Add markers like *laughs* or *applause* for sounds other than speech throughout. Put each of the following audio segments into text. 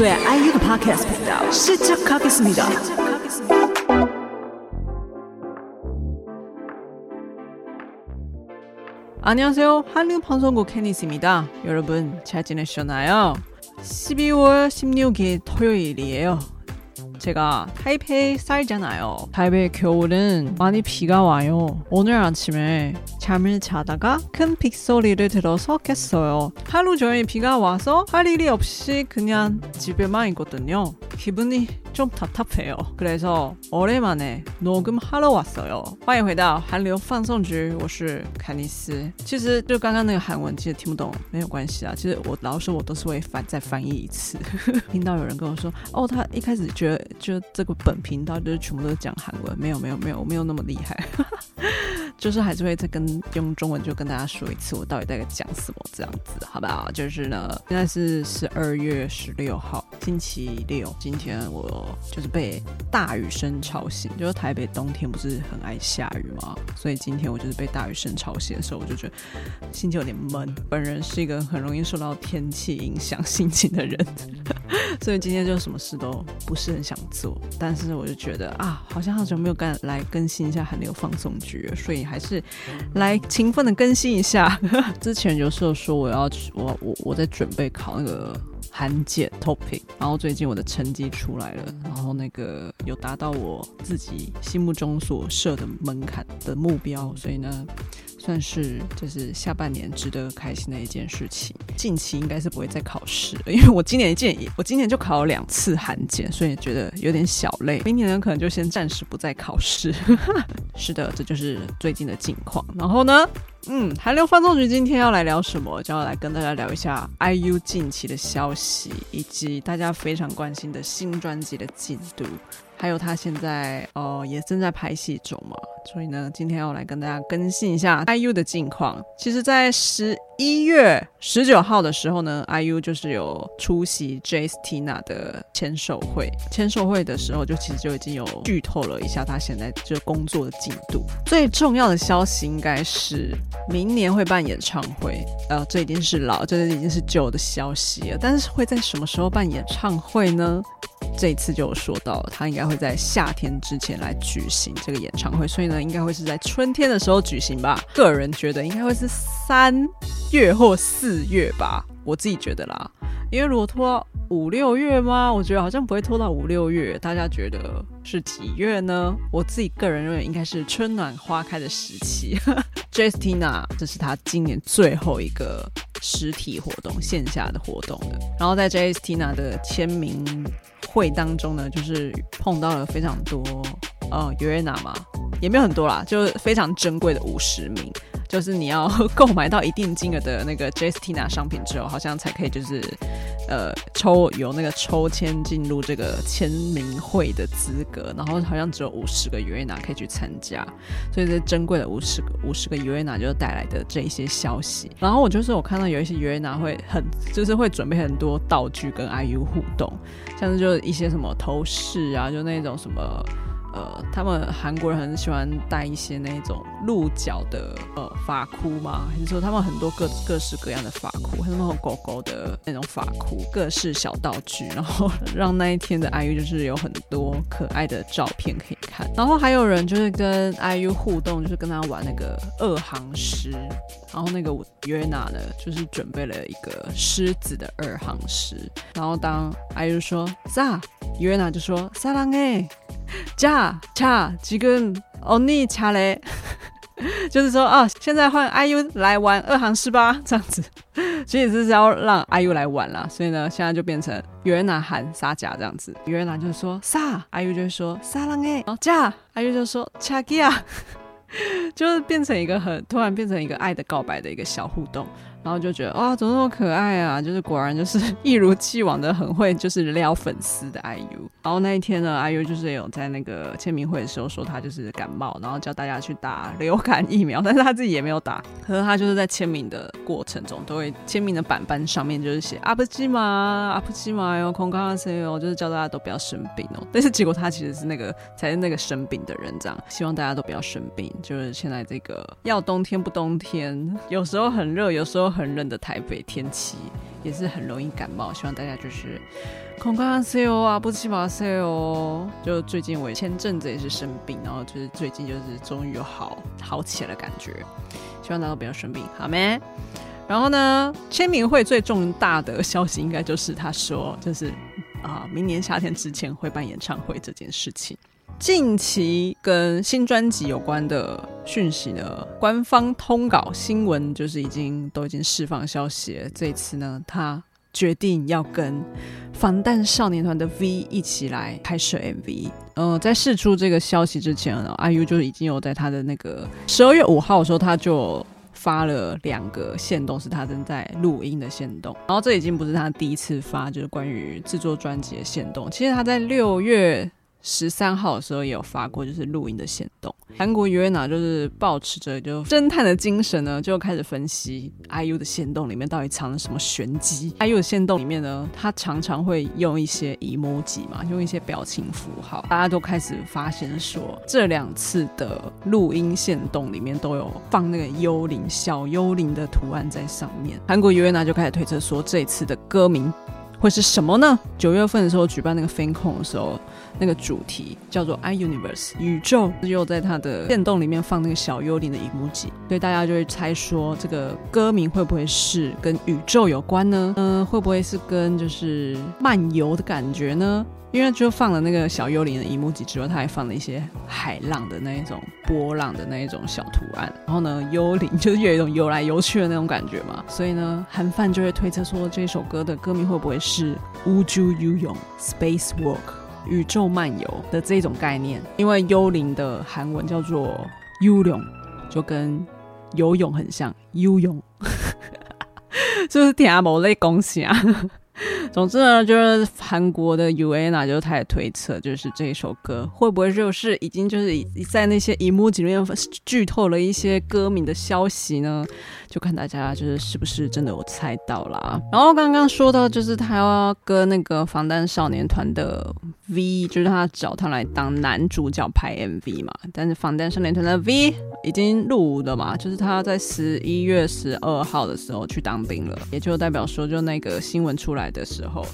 네, 이수의 아이유 팟캐스트 시작하겠습니다. 안녕하세요. 한류 방송국 케니스입니다. 여러분 잘 지내셨나요? 12월 16일 토요일이에요. 제가 타이페이 살잖아요. 타이페이 겨울은 많이 비가 와요. 오늘 아침에 잠을 자다가 큰 빗소리를 들어서 깼어요. 하루 종일 비가 와서 할 일이 없이 그냥 집에만 있거든요. 기분이 좀 답답해요. 그래서 오랜만에 녹음하러 왔어요. 欢迎回到韩流放送局，我是凯尼斯。其实就刚刚那个韩文，其实听不懂没有关系啊。其实我老实说我都是会翻再翻译一次。*laughs* 听到有人跟我说，哦，他一开始觉得就这个本频道就是全部都是讲韩文，没有没有没有，我没有那么厉害。*laughs* 就是还是会再跟用中文就跟大家说一次，我到底在讲什么这样子，好不好？就是呢，现在是十二月十六号，星期六。今 今天我就是被大雨声吵醒，就是台北冬天不是很爱下雨吗？所以今天我就是被大雨声吵醒的时候，我就觉得心情有点闷。本人是一个很容易受到天气影响心情的人，所以今天就什么事都不是很想做。但是我就觉得啊，好像好久没有干来更新一下韩流放送局，所以还是来勤奋的更新一下。之前有时候说我要，我我我在准备考那个。韩检 topic，然后最近我的成绩出来了，然后那个有达到我自己心目中所设的门槛的目标，所以呢，算是就是下半年值得开心的一件事情。近期应该是不会再考试了，因为我今年一件，我今年就考了两次韩检，所以觉得有点小累。明年呢，可能就先暂时不再考试。*laughs* 是的，这就是最近的近况。然后呢？嗯，韩流放纵局今天要来聊什么？就要来跟大家聊一下 IU 近期的消息，以及大家非常关心的新专辑的进度，还有他现在哦、也正在拍戏中嘛。所以呢，今天要来跟大家更新一下 IU 的近况。其实，在十一月十九号的时候呢，IU 就是有出席 JSTINA 的签售会。签售会的时候，就其实就已经有剧透了一下他现在就工作的进度。最重要的消息应该是明年会办演唱会。呃，这已经是老，这已经是旧的消息了。但是会在什么时候办演唱会呢？这一次就有说到，他应该会在夏天之前来举行这个演唱会，所以呢，应该会是在春天的时候举行吧。个人觉得应该会是三月或四月吧，我自己觉得啦。因为如果拖到五六月吗？我觉得好像不会拖到五六月。大家觉得是几月呢？我自己个人认为应该是春暖花开的时期。*laughs* JSTINA 这是他今年最后一个实体活动，线下的活动了。然后在 JSTINA 的签名会当中呢，就是碰到了非常多呃 Uaena 嘛，也没有很多啦，就非常珍贵的五十名。就是你要 *laughs* 购买到一定金额的那个 JSTINA 商品之后，好像才可以就是，呃，抽有那个抽签进入这个签名会的资格，然后好像只有五十个 Uena 可以去参加，所以这珍贵的五十个五十个 Uena 就带来的这一些消息。然后我就是我看到有一些 Uena 会很就是会准备很多道具跟 IU 互动，像是就一些什么头饰啊，就那种什么。呃，他们韩国人很喜欢戴一些那种鹿角的呃发箍嘛，还是说他们很多各各式各样的发箍，还有那种狗狗的那种发箍，各式小道具，然后让那一天的 IU 就是有很多可爱的照片可以看。然后还有人就是跟 IU 互动，就是跟他玩那个二行诗，然后那个 Yuna 呢，就是准备了一个狮子的二行诗，然后当 IU 说撒，Uaena 就说撒浪哎。加加几个欧尼恰嘞，*laughs* 就是说啊，现在换 IU 来玩二行诗吧，*laughs* 这样子，其实是要让 IU 来玩啦，所以呢，现在就变成 Uaena 喊撒加这样子，Uaena 就说撒，IU 就说撒浪哎，加，IU 就说恰吉亚，*laughs* 就是变成一个很突然变成一个爱的告白的一个小互动。然后就觉得哇，怎么那么可爱啊？就是果然就是 *laughs* 一如既往的很会就是撩粉丝的 IU。然后那一天呢，IU 就是有在那个签名会的时候说他就是感冒，然后叫大家去打流感疫苗，*laughs* 但是他自己也没有打。可是他就是在签名的过程中，都会签名的板板上面就是写阿布基玛阿布基玛哟，空康塞哟，就是叫大家都不要生病哦。*laughs* 但是结果他其实是那个才是那个生病的人，这样希望大家都不要生病。就是现在这个要冬天不冬天，有时候很热，有时候。很冷的台北天气也是很容易感冒，希望大家就是空干塞哦啊，不起嘛塞哦。就最近我前阵子也是生病，然后就是最近就是终于有好好起来的感觉，希望大家不要生病，好没？然后呢，签名会最重大的消息应该就是他说，就是啊，明年夏天之前会办演唱会这件事情。近期跟新专辑有关的讯息呢，官方通稿新闻就是已经都已经释放消息了。这一次呢，他决定要跟防弹少年团的 V 一起来拍摄 MV。呃，在释出这个消息之前呢，IU 就已经有在他的那个十二月五号的时候，他就发了两个线动，是他正在录音的线动。然后这已经不是他第一次发，就是关于制作专辑的线动。其实他在六月。十三号的时候也有发过，就是录音的线动。韩国约娜就是抱持着就侦探的精神呢，就开始分析 IU 的线动里面到底藏了什么玄机。IU 的线动里面呢，他常常会用一些 emoji 嘛，用一些表情符号。大家都开始发现说，这两次的录音线动里面都有放那个幽灵小幽灵的图案在上面。韩国约娜就开始推测说，这次的歌名会是什么呢？九月份的时候举办那个 FinCon 的时候。那个主题叫做 I Universe 宇宙，又在它的电动里面放那个小幽灵的荧幕机所以大家就会猜说这个歌名会不会是跟宇宙有关呢？嗯、呃，会不会是跟就是漫游的感觉呢？因为就放了那个小幽灵的 emoji 之外，他还放了一些海浪的那一种波浪的那一种小图案，然后呢，幽灵就是有一种游来游去的那种感觉嘛，所以呢，韩范就会推测说这首歌的歌名会不会是乌珠游泳 Space Walk。宇宙漫游的这种概念，因为幽灵的韩文叫做游泳，就跟游泳很像，游泳，*laughs* 就是听阿某类恭喜啊。总之呢，就是韩国的 U N A，就开始推测，就是这一首歌会不会就是已经就是在那些 emoji 里面剧透了一些歌名的消息呢？就看大家就是是不是真的有猜到啦。然后刚刚说到，就是他要跟那个防弹少年团的 V，就是他找他来当男主角拍 MV 嘛。但是防弹少年团的 V 已经入伍了嘛，就是他在十一月十二号的时候去当兵了，也就代表说，就那个新闻出来的时时候。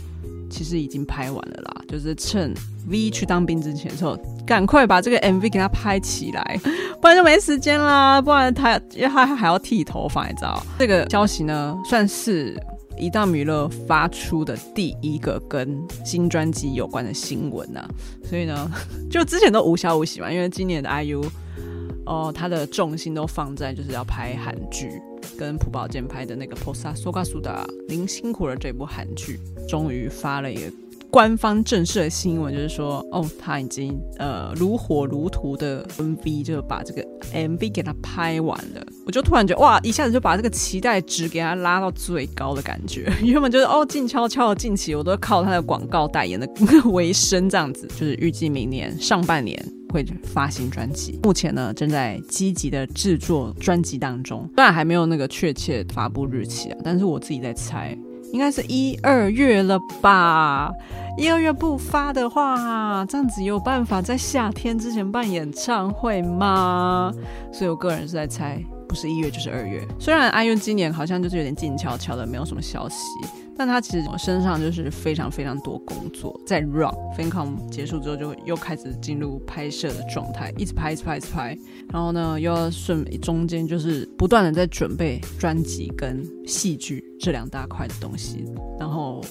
其实已经拍完了啦，就是趁 V 去当兵之前的时候，赶快把这个 MV 给他拍起来，*laughs* 不然就没时间啦。不然他因为他还要剃头发，你知道？这个消息呢，算是一档娱乐发出的第一个跟新专辑有关的新闻呐。所以呢，*laughs* 就之前都无消无息嘛，因为今年的 IU 哦，他的重心都放在就是要拍韩剧。跟朴宝剑拍的那个《Posa Soga Suda》，您辛苦了。这部韩剧终于发了一个官方正式的新闻，就是说，哦，他已经呃如火如荼的 MV 就把这个 MV 给他拍完了。我就突然觉得，哇，一下子就把这个期待值给他拉到最高的感觉。原本就是哦，静悄悄的近期我都靠他的广告代言的 *laughs* 为生，这样子，就是预计明年上半年。会发行专辑，目前呢正在积极的制作专辑当中，虽然还没有那个确切发布日期啊，但是我自己在猜，应该是一二月了吧？一二月不发的话，这样子有办法在夏天之前办演唱会吗？所以我个人是在猜，不是一月就是二月。虽然 IU 今年好像就是有点静悄悄的，没有什么消息。但他其实身上就是非常非常多工作在 run。Fincom 结束之后就又开始进入拍摄的状态，一直拍一直拍一直拍，然后呢又要顺中间就是不断的在准备专辑跟戏剧这两大块的东西，然后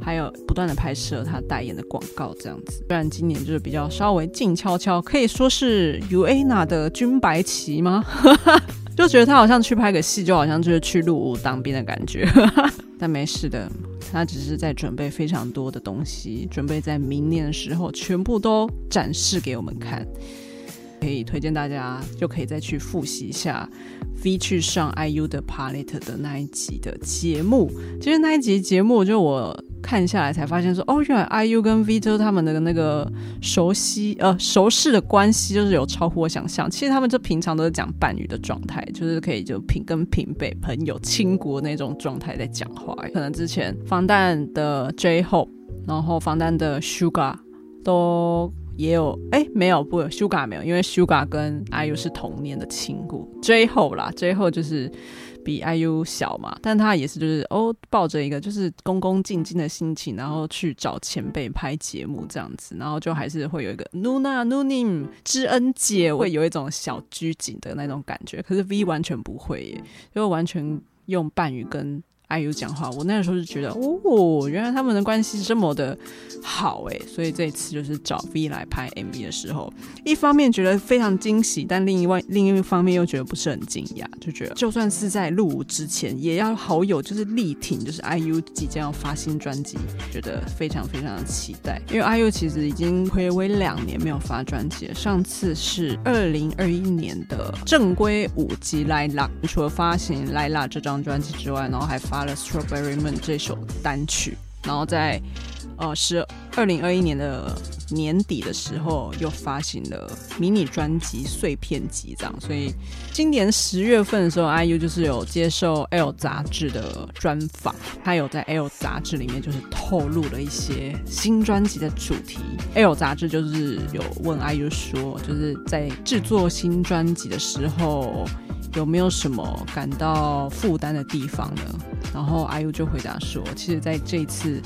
还有不断的拍摄他代言的广告这样子。虽然今年就是比较稍微静悄悄，可以说是 UANA 的军白旗吗？*laughs* 就觉得他好像去拍个戏，就好像就是去入伍当兵的感觉。*laughs* 但没事的，他只是在准备非常多的东西，准备在明年的时候全部都展示给我们看。可以推荐大家就可以再去复习一下 V 去上 IU 的 Palette 的那一集的节目。其实那一集节目就我看下来才发现说，哦，原来 IU 跟 V 就他们的那个熟悉呃熟识的关系就是有超乎我想象。其实他们就平常都是讲伴侣的状态，就是可以就平跟平辈朋友亲国那种状态在讲话。可能之前防弹的 J-Hope，然后防弹的 Sugar 都。也有哎，没有不，Suga 没有，因为 Suga 跟 IU 是同年的亲故，J-Hope 啦，J-Hope 就是比 IU 小嘛，但他也是就是哦，抱着一个就是恭恭敬敬的心情，然后去找前辈拍节目这样子，然后就还是会有一个 Nuna Nunim 知恩姐会有一种小拘谨的那种感觉，可是 V 完全不会耶，就完全用伴语跟。IU 讲话，我那个时候就觉得，哦，原来他们的关系这么的好诶。所以这一次就是找 V 来拍 MV 的时候，一方面觉得非常惊喜，但另一外另一方面又觉得不是很惊讶，就觉得就算是在入伍之前，也要好友就是力挺，就是 IU 即将要发新专辑，觉得非常非常的期待，因为 IU 其实已经睽违两年没有发专辑了，上次是二零二一年的正规五辑《来啦》，除了发行《来啦》这张专辑之外，然后还发。发了《Strawberry Moon》这首单曲，然后在呃是二零二一年的年底的时候，又发行了迷你专辑《碎片集》这样。所以今年十月份的时候，IU 就是有接受《L》杂志的专访，他有在《L》杂志里面就是透露了一些新专辑的主题。《L》杂志就是有问 IU 说，就是在制作新专辑的时候。有没有什么感到负担的地方呢？然后阿 U 就回答说，其实在这一次。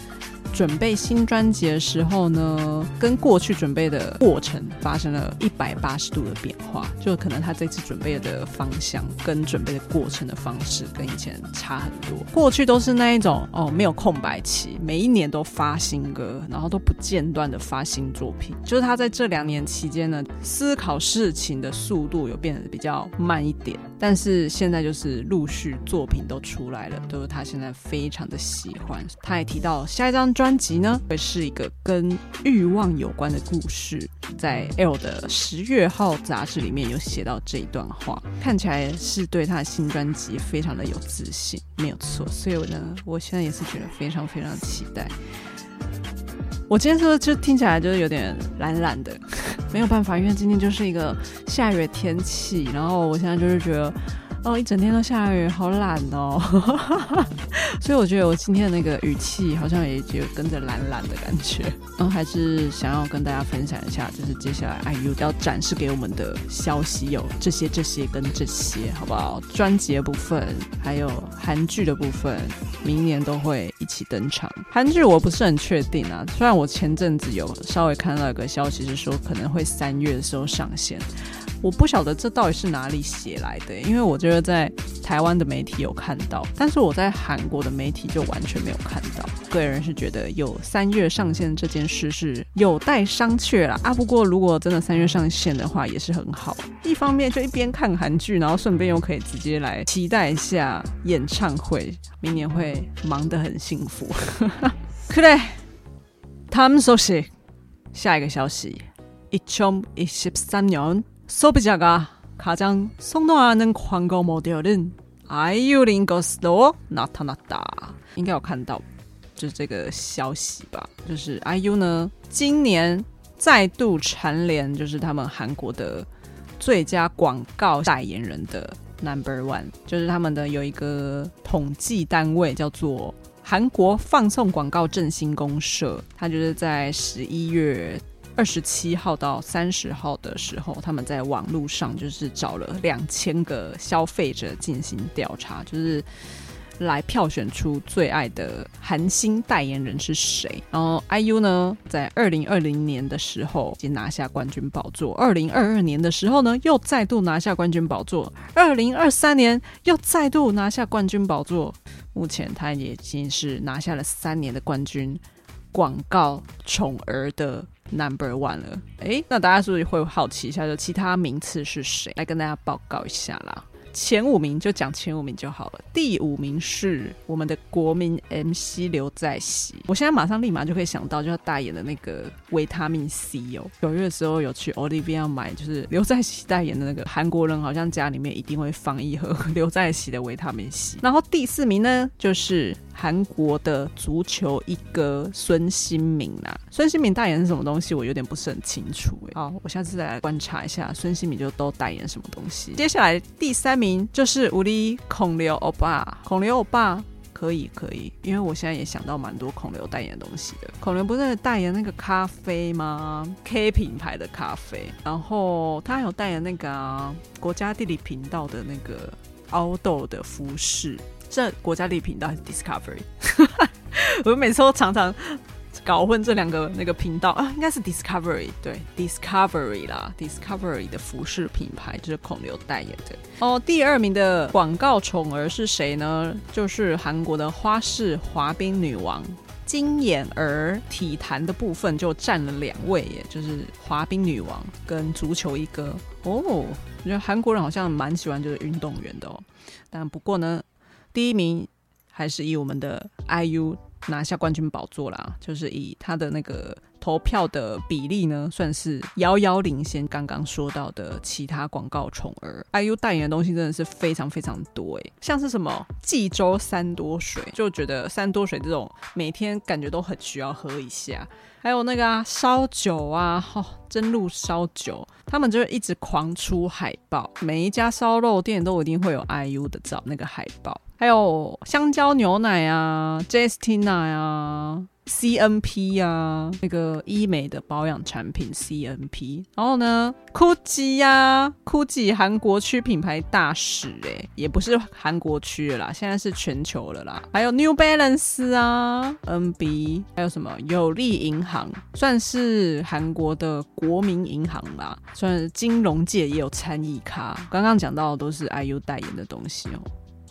准备新专辑的时候呢，跟过去准备的过程发生了一百八十度的变化，就可能他这次准备的方向跟准备的过程的方式跟以前差很多。过去都是那一种哦，没有空白期，每一年都发新歌，然后都不间断的发新作品。就是他在这两年期间呢，思考事情的速度有变得比较慢一点，但是现在就是陆续作品都出来了，都是他现在非常的喜欢。他也提到下一张。专专辑呢，会是一个跟欲望有关的故事，在 L 的十月号杂志里面有写到这一段话，看起来是对他的新专辑非常的有自信，没有错。所以我呢，我现在也是觉得非常非常期待。我今天说就听起来就是有点懒懒的，没有办法，因为今天就是一个下雨的天气，然后我现在就是觉得。哦，一整天都下雨，好懒哦，*laughs* 所以我觉得我今天的那个语气好像也就跟着懒懒的感觉。然后还是想要跟大家分享一下，就是接下来 IU 要展示给我们的消息有这些、这些跟这些，好不好？专辑的部分，还有韩剧的部分，明年都会一起登场。韩剧我不是很确定啊，虽然我前阵子有稍微看到一个消息是说可能会三月的时候上线。我不晓得这到底是哪里写来的，因为我觉得在台湾的媒体有看到，但是我在韩国的媒体就完全没有看到。个人是觉得有三月上线这件事是有待商榷啦啊。不过如果真的三月上线的话，也是很好。一方面就一边看韩剧，然后顺便又可以直接来期待一下演唱会，明年会忙得很幸福。*laughs* *laughs* 可对，他们说是下一个消息，一千一十三年。 소비자가가장선호하는광고모델은 IU 인 것으로나타났다。应该有看到，就是这个消息吧？就是 IU 呢，今年再度蝉联，就是他们韩国的最佳广告代言人的 Number One，就是他们的有一个统计单位叫做韩国放送广告振兴公社，它就是在十一月。 二十七号到三十号的时候，他们在网络上就是找了两千个消费者进行调查，就是来票选出最爱的韩星代言人是谁。然后 IU 呢，在二零二零年的时候已经拿下冠军宝座，二零二二年的时候呢，又再度拿下冠军宝座，二零二三年又再度拿下冠军宝座。目前他已经是拿下了三年的冠军，广告宠儿的。Number one 了，诶，那大家是不是会好奇一下，就其他名次是谁？来跟大家报告一下啦。前五名就讲前五名就好了。第五名是我们的国民 MC 刘在熙，我现在马上立马就可以想到，就要代言的那个维他命 C 哦。九月的时候有去 Olivia 买，就是刘在熙代言的那个。韩国人好像家里面一定会放一盒刘在熙的维他命 C。然后第四名呢，就是韩国的足球一哥孙兴慜啦。孙兴慜代言是什么东西？我有点不是很清楚哎。好，我下次再来观察一下孙兴慜就都代言什么东西。接下来第三名就是我的孔刘欧巴，孔刘欧巴可以可以，因为我现在也想到蛮多孔刘代言的东西的。孔刘不是代言那个咖啡吗？K 品牌的咖啡，然后他还有代言那个、啊、国家地理频道的那个凹豆的服饰。这国家地理频道还是 Discovery？*laughs* 我每次都常常。搞混这两个那个频道啊，应该是 Discovery 对 Discovery 啦，Discovery 的服饰品牌就是孔刘代言的哦。第二名的广告宠儿是谁呢？就是韩国的花式滑冰女王金妍儿。体坛的部分就占了两位耶，就是滑冰女王跟足球一哥哦。我觉得韩国人好像蛮喜欢就是运动员的哦。但不过呢，第一名还是以我们的 IU。拿下冠军宝座啦，就是以他的那个投票的比例呢，算是遥遥领先。刚刚说到的其他广告宠儿，IU 代言的东西真的是非常非常多诶，像是什么济州三多水，就觉得三多水这种每天感觉都很需要喝一下。还有那个啊烧酒啊，哦，真露烧酒，他们就一直狂出海报，每一家烧肉店都一定会有 IU 的照那个海报。还有香蕉牛奶啊，Jestina 呀，CNP 呀，那个医美的保养产品 CNP。然后呢，Gucci 呀，Gucci 韩国区品牌大使哎，也不是韩国区啦，现在是全球了啦。还有 New Balance 啊，NB，还有什么有利银行，算是韩国的国民银行啦，算是金融界也有参与咖。刚刚讲到的都是 IU 代言的东西哦。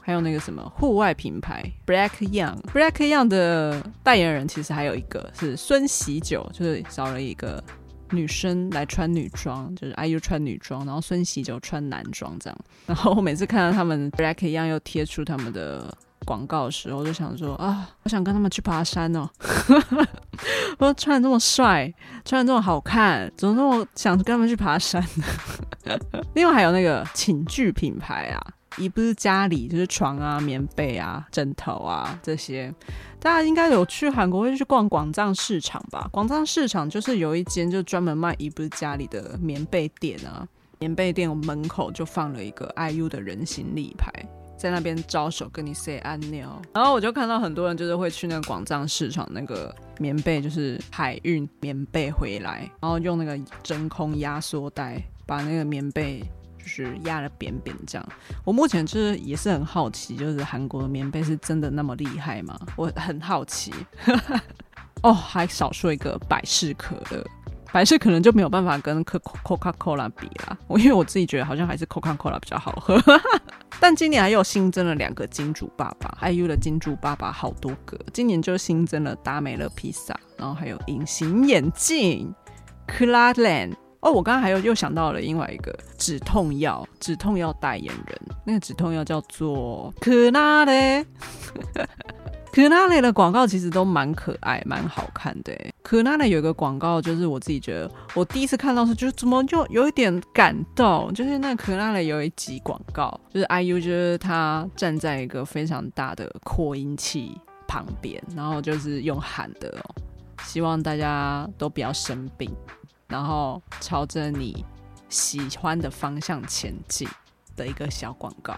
还有那个什么户外品牌 Black Young，Black Young 的代言人其实还有一个是孙喜九，就是找了一个女生来穿女装，就是 IU 穿女装，然后孙喜九穿男装这样。然后我每次看到他们 Black Young 又贴出他们的广告的时候，我就想说啊，我想跟他们去爬山哦。*laughs* 我说穿的这么帅，穿的这么好看，怎么那么想跟他们去爬山呢？*laughs* 另外还有那个寝具品牌啊。一不是家里就是床啊、棉被啊、枕头啊这些，大家应该有去韩国会去逛广藏市场吧？广藏市场就是有一间就专门卖一不是家里的棉被店啊，棉被店门口就放了一个 IU 的人形立牌，在那边招手跟你 say 安妞，然后我就看到很多人就是会去那个广藏市场那个棉被就是海运棉被回来，然后用那个真空压缩袋把那个棉被。就是压得扁扁这样，我目前就是也是很好奇，就是韩国的棉被是真的那么厉害吗？我很好奇。*laughs* 哦，还少说一个百事可乐，百事可能就没有办法跟 Coca Cola 比啦。我因为我自己觉得好像还是 Coca Cola 比较好喝。*laughs* 但今年还有新增了两个金主爸爸，IU 的金主爸爸好多个。今年就新增了达美乐披萨，然后还有隐形眼镜 Klarland 哦，我刚刚还有又想到了另外一个止痛药，止痛药代言人，那个止痛药叫做可娜蕾，可娜蕾的广告其实都蛮可爱、蛮好看的。可娜蕾有一个广告，就是我自己觉得，我第一次看到是，就怎么就有一点感动，就是那可娜蕾有一集广告，就是 IU 就是他站在一个非常大的扩音器旁边，然后就是用喊的哦，希望大家都不要生病。然后朝着你喜欢的方向前进的一个小广告，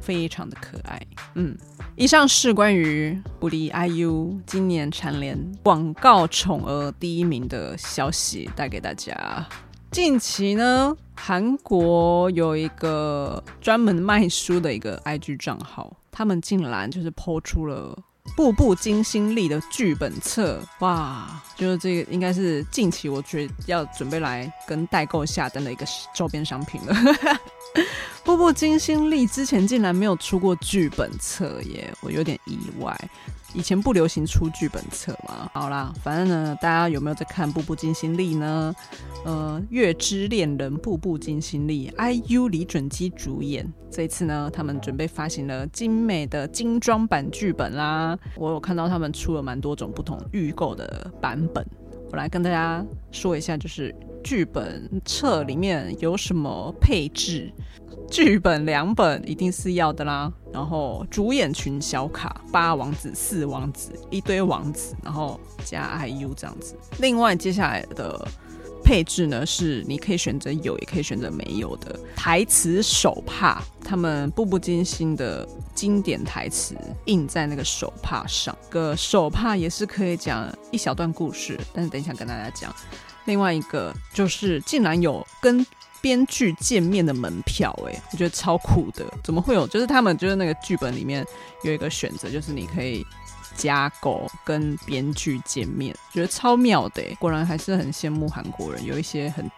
非常的可爱。嗯，以上是关于我的 IU 今年蝉联广告宠儿第一名的消息，带给大家。近期呢，韩国有一个专门卖书的一个 IG 账号，他们竟然就是 po 出了。步步惊心力的剧本册，哇，就是这个应该是近期我觉得要准备来跟代购下单的一个周边商品了。*laughs* 步步惊心力之前竟然没有出过剧本册耶，我有点意外。以前不流行出剧本册嘛。好啦，反正呢，大家有没有在看《步步惊心力》呢？呃，《月之恋人》《步步惊心力》，IU 李准基主演。这一次呢，他们准备发行了精美的精装版剧本啦。我有看到他们出了蛮多种不同预购的版本，我来跟大家说一下，就是剧本册里面有什么配置。剧本两本一定是要的啦，然后主演群小卡八王子、四王子一堆王子，然后加 IU 这样子。另外接下来的配置呢，是你可以选择有，也可以选择没有的台词手帕。他们步步惊心的经典台词印在那个手帕上，个手帕也是可以讲一小段故事，但是等一下跟大家讲。另外一个就是竟然有跟编剧见面的门票，哎，我觉得超酷的。怎么会有？就是他们就是那个剧本里面有一个选择，就是你可以加购跟编剧见面，觉得超妙的。果然还是很羡慕韩国人，有一些很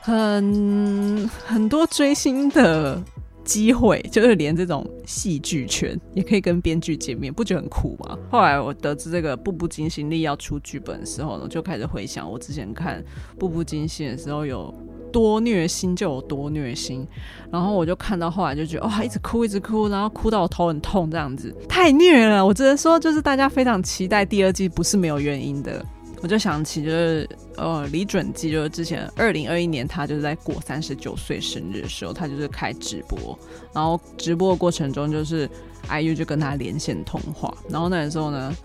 很很多追星的机会，就是连这种戏剧圈也可以跟编剧见面，不觉得很酷吗？后来我得知这个《步步惊心力》要出剧本的时候呢，就开始回想我之前看《步步惊心》的时候有。多虐心就有多虐心，然后我就看到后来就觉得哇，一直哭一直哭，然后哭到我头很痛，这样子太虐了。我只能说，就是大家非常期待第二季，不是没有原因的。我就想起就是呃李准基，就是之前二零二一年他就是在过三十九岁生日的时候，他就是开直播，然后直播的过程中就是 IU 就跟他连线通话，然后那个时候呢，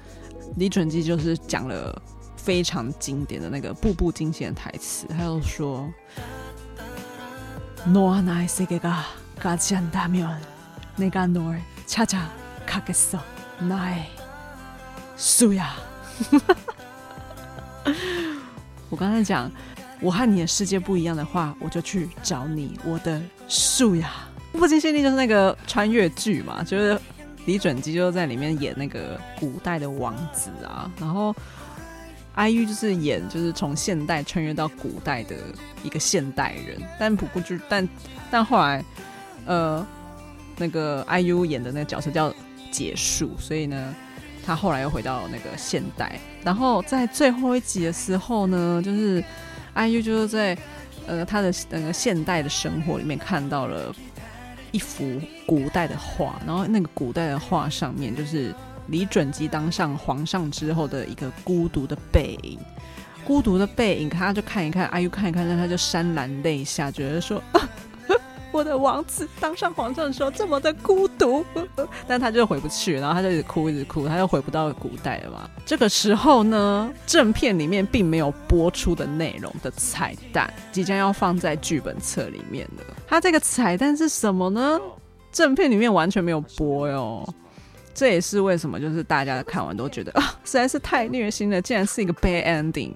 李准基就是讲了。非常经典的那个步步惊心的台词，还有说노아나의세계가가지않다면내가널찾아가겠어나의수야。 *laughs* 我刚才讲，我和你的世界不一样的话，我就去找你，我的树呀。步步惊心力就是那个穿越剧嘛，就是李准基就在里面演那个古代的王子啊，然后。IU 就是演，就是从现代穿越到古代的一个现代人，但不过就但但后来，呃，那个 IU 演的那个角色叫结束，所以呢，他后来又回到那个现代。然后在最后一集的时候呢，就是 IU 就是在呃他的那个现代的生活里面看到了一幅古代的画，然后那个古代的画上面就是。李准基当上皇上之后的一个孤独的背影，孤独的背影，他就看一看阿 U 看一看，那他就潸然泪下，觉得说，我的王子当上皇上的时候这么的孤独，*laughs* 但他就回不去，然后他就一直哭，一直哭，他就回不到古代了嘛。这个时候呢，正片里面并没有播出的内容的彩蛋，即将要放在剧本册里面了。他这个彩蛋是什么呢？正片里面完全没有播哟。这也是为什么，就是大家看完都觉得啊，实在是太虐心了，竟然是一个 bad ending。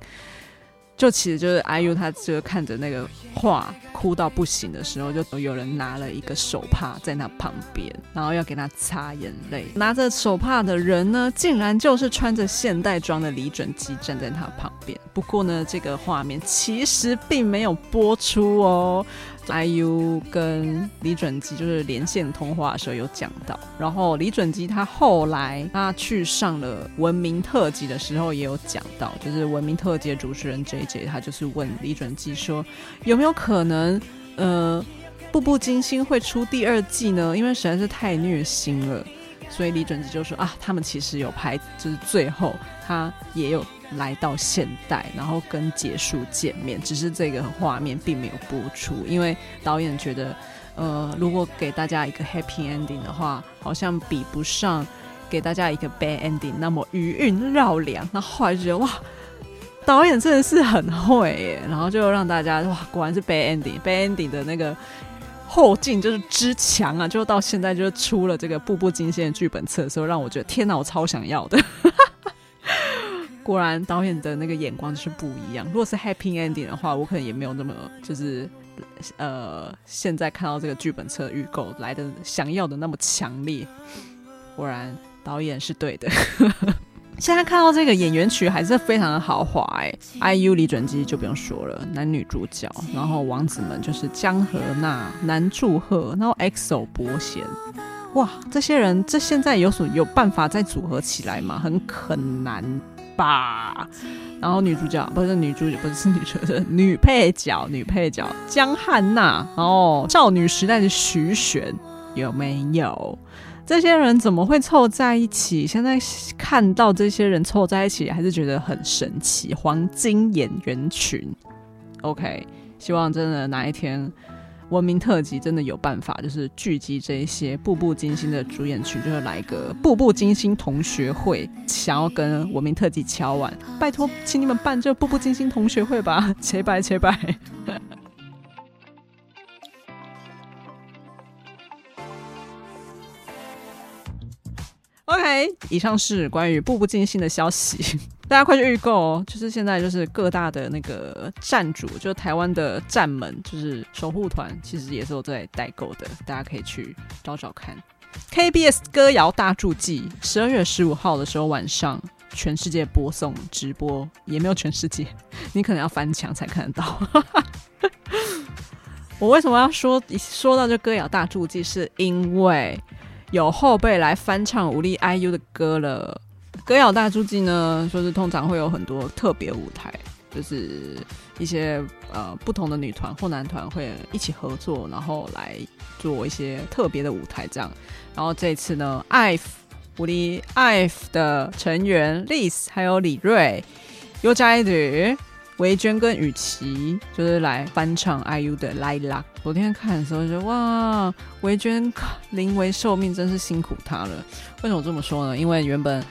就其实就是 IU 他就看着那个画哭到不行的时候，就有人拿了一个手帕在她旁边，然后要给他擦眼泪。拿着手帕的人呢，竟然就是穿着现代装的李准基站在他旁边。不过呢，这个画面其实并没有播出哦。IU 跟李准基就是连线通话的时候有讲到，然后李准基他后来他去上了《文明特辑》的时候也有讲到，就是《文明特辑》的主持人 JJ 他就是问李准基说有没有可能呃《步步惊心》会出第二季呢？因为实在是太虐心了，所以李准基就说啊，他们其实有拍，就是最后他也有。来到现代，然后跟结束见面，只是这个画面并没有播出，因为导演觉得，呃，如果给大家一个 happy ending 的话，好像比不上给大家一个 bad ending 那么余韵绕梁。那后来就觉得哇，导演真的是很会耶，然后就让大家哇，果然是 bad ending，bad ending 的那个后劲就是之强啊，就到现在就是出了这个《步步惊心》的剧本册的时候，让我觉得天哪，我超想要的。*laughs* 果然导演的那个眼光就是不一样。如果是 happy ending 的话，我可能也没有那么就是呃，现在看到这个剧本册预购来的想要的那么强烈。果然导演是对的。现在看到这个演员群还是非常的豪华哎，IU 李准基就不用说了，男女主角，然后王子们就是江河娜、南柱赫，然后 XO 伯贤。哇，这些人这现在有所有办法再组合起来吗？很很难吧。然后女主角不是女主角，不是女主角，女配角，女配角江汉娜，然后少女时代的徐玄有没有？这些人怎么会凑在一起？现在看到这些人凑在一起，还是觉得很神奇。黄金演员群，OK，希望真的哪一天。文明特辑真的有办法，就是聚集这些步步惊心的主演群，就是来个步步惊心同学会，想要跟文明特辑敲完，拜托，请你们办这步步惊心同学会吧，切 *laughs* 拜切拜。OK，以上是关于步步惊心的消息。*laughs* 大家快去预购哦！就是现在，就是各大的那个站主，就是台湾的站门，就是守护团，其实也是有在代购的，大家可以去找找看。KBS 歌谣大助记，十二月十五号的时候晚上，全世界播送直播，也没有全世界，你可能要翻墙才看得到。*laughs* 我为什么要说说到这歌谣大助记，是因为有后辈来翻唱武力 IU 的歌了。歌谣大助记呢，说是通常会有很多特别舞台，就是一些呃不同的女团或男团会一起合作，然后来做一些特别的舞台这样。然后这次呢，IVE 武力 IVE 的成员 Liz 还有李瑞、y o j a d、维娟跟雨琦，就是来翻唱 IU 的《Lila》。昨天看的时候就哇，维娟临危受命，真是辛苦她了。为什么这么说呢？因为原本。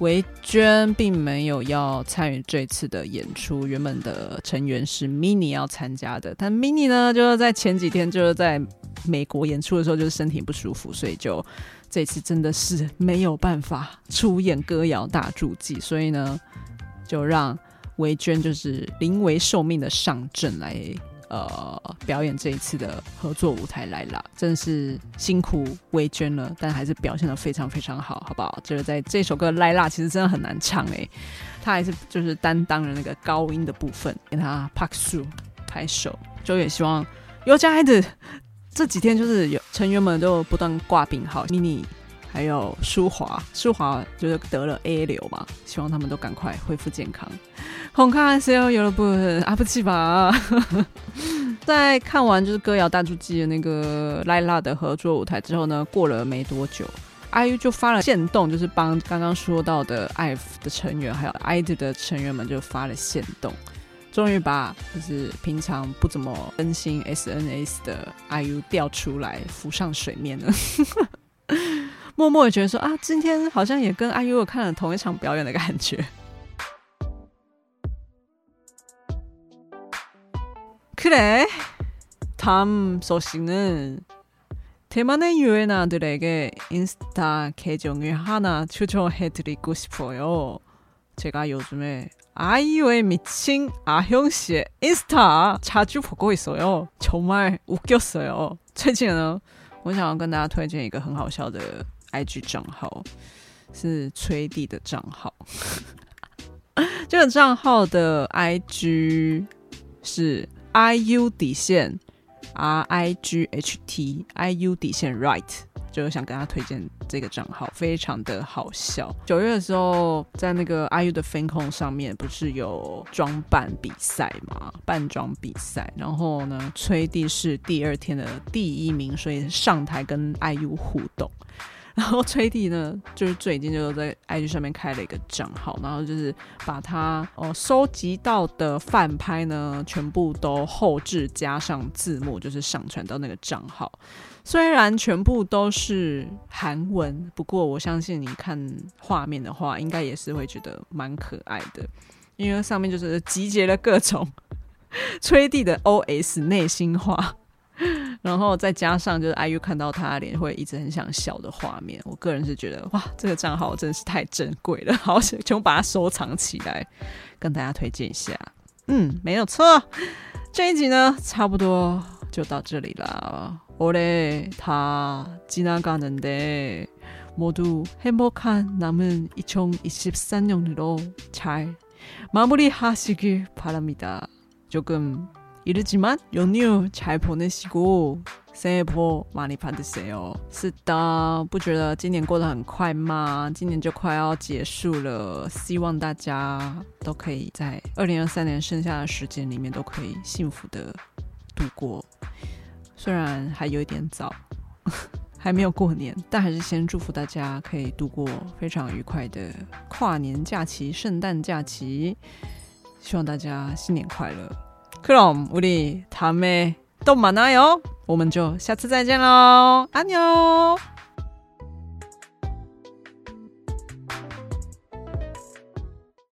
维娟并没有要参与这次的演出，原本的成员是 Mini 要参加的，但 Mini 呢，就是在前几天就是在美国演出的时候，就是身体不舒服，所以就这次真的是没有办法出演歌谣大助祭，所以呢，就让维娟就是临危受命的上阵来。呃，表演这一次的合作舞台来了，真是辛苦维娟了，但还是表现得非常非常好，好不好？就是在这首歌《来啦》，其实真的很难唱诶，他还是就是担当了那个高音的部分，给他拍手拍手，就也希望 YOJIDE 这几天就是有成员们都不断挂病号，mini 还有舒华，舒华就是得了 A 流嘛，希望他们都赶快恢复健康。红看 C L 有了不阿不起吧！*laughs* 在看完就是歌谣大助祭的那个 l i l a 的合作舞台之后呢，过了没多久，IU 就发了限动，就是帮刚刚说到的 IVE 的成员还有 ID 的成员们就发了限动，终于把就是平常不怎么更新 S N S 的 IU 调出来浮上水面了，默默的觉得说啊，今天好像也跟 IU 有看了同一场表演的感觉。 그래 다음 소식은 대만의 유엔아들에게 인스타 계정을 하나 추천해드리고 싶어요. 제가 요즘에 아이유에 미친 아형씨의 인스타 자주 보고 있어요. 정말 웃겼어요. 最近呢，我想要跟大家推荐一个很好笑的 IG 账号，是崔弟的账号。*laughs* 这个账号的 IG 是。I U 底线 R I G H T I U 底线 Right，就想跟他推荐这个账号，非常的好笑。九月的时候，在那个 I U 的 FanCon 上面，不是有装扮比赛嘛？扮装比赛，然后呢，崔弟是第二天的第一名，所以上台跟 I U 互动。然后崔弟呢，就是最近就在 IG 上面开了一个账号，然后就是把他哦收集到的饭拍呢，全部都后置加上字幕，就是上传到那个账号。虽然全部都是韩文，不过我相信你看画面的话，应该也是会觉得蛮可爱的，因为上面就是集结了各种 *laughs* 崔弟的 OS 内心话。然后再加上就是 IU 看到他的脸会一直很想笑的画面，我个人是觉得哇，这个账号真是太珍贵了，好想全部把它收藏起来，跟大家推荐一下。嗯，没有错，这一集呢差不多就到这里了。올해다지나가는데모두행복한남은2023년으로잘마무리하시길바랍니다조금 이르지만 연휴 잘 보내시고 새해 복 많이 받으세요。是的，不觉得今年过得很快吗？今年就快要结束了，希望大家都可以在二零二三年剩下的时间里面都可以幸福的度过。虽然还有一点早，*laughs* 还没有过年，但还是先祝福大家可以度过非常愉快的跨年假期、圣诞假期。希望大家新年快乐。 그럼우리다음에또만나요我们就下次再见喽，安妞。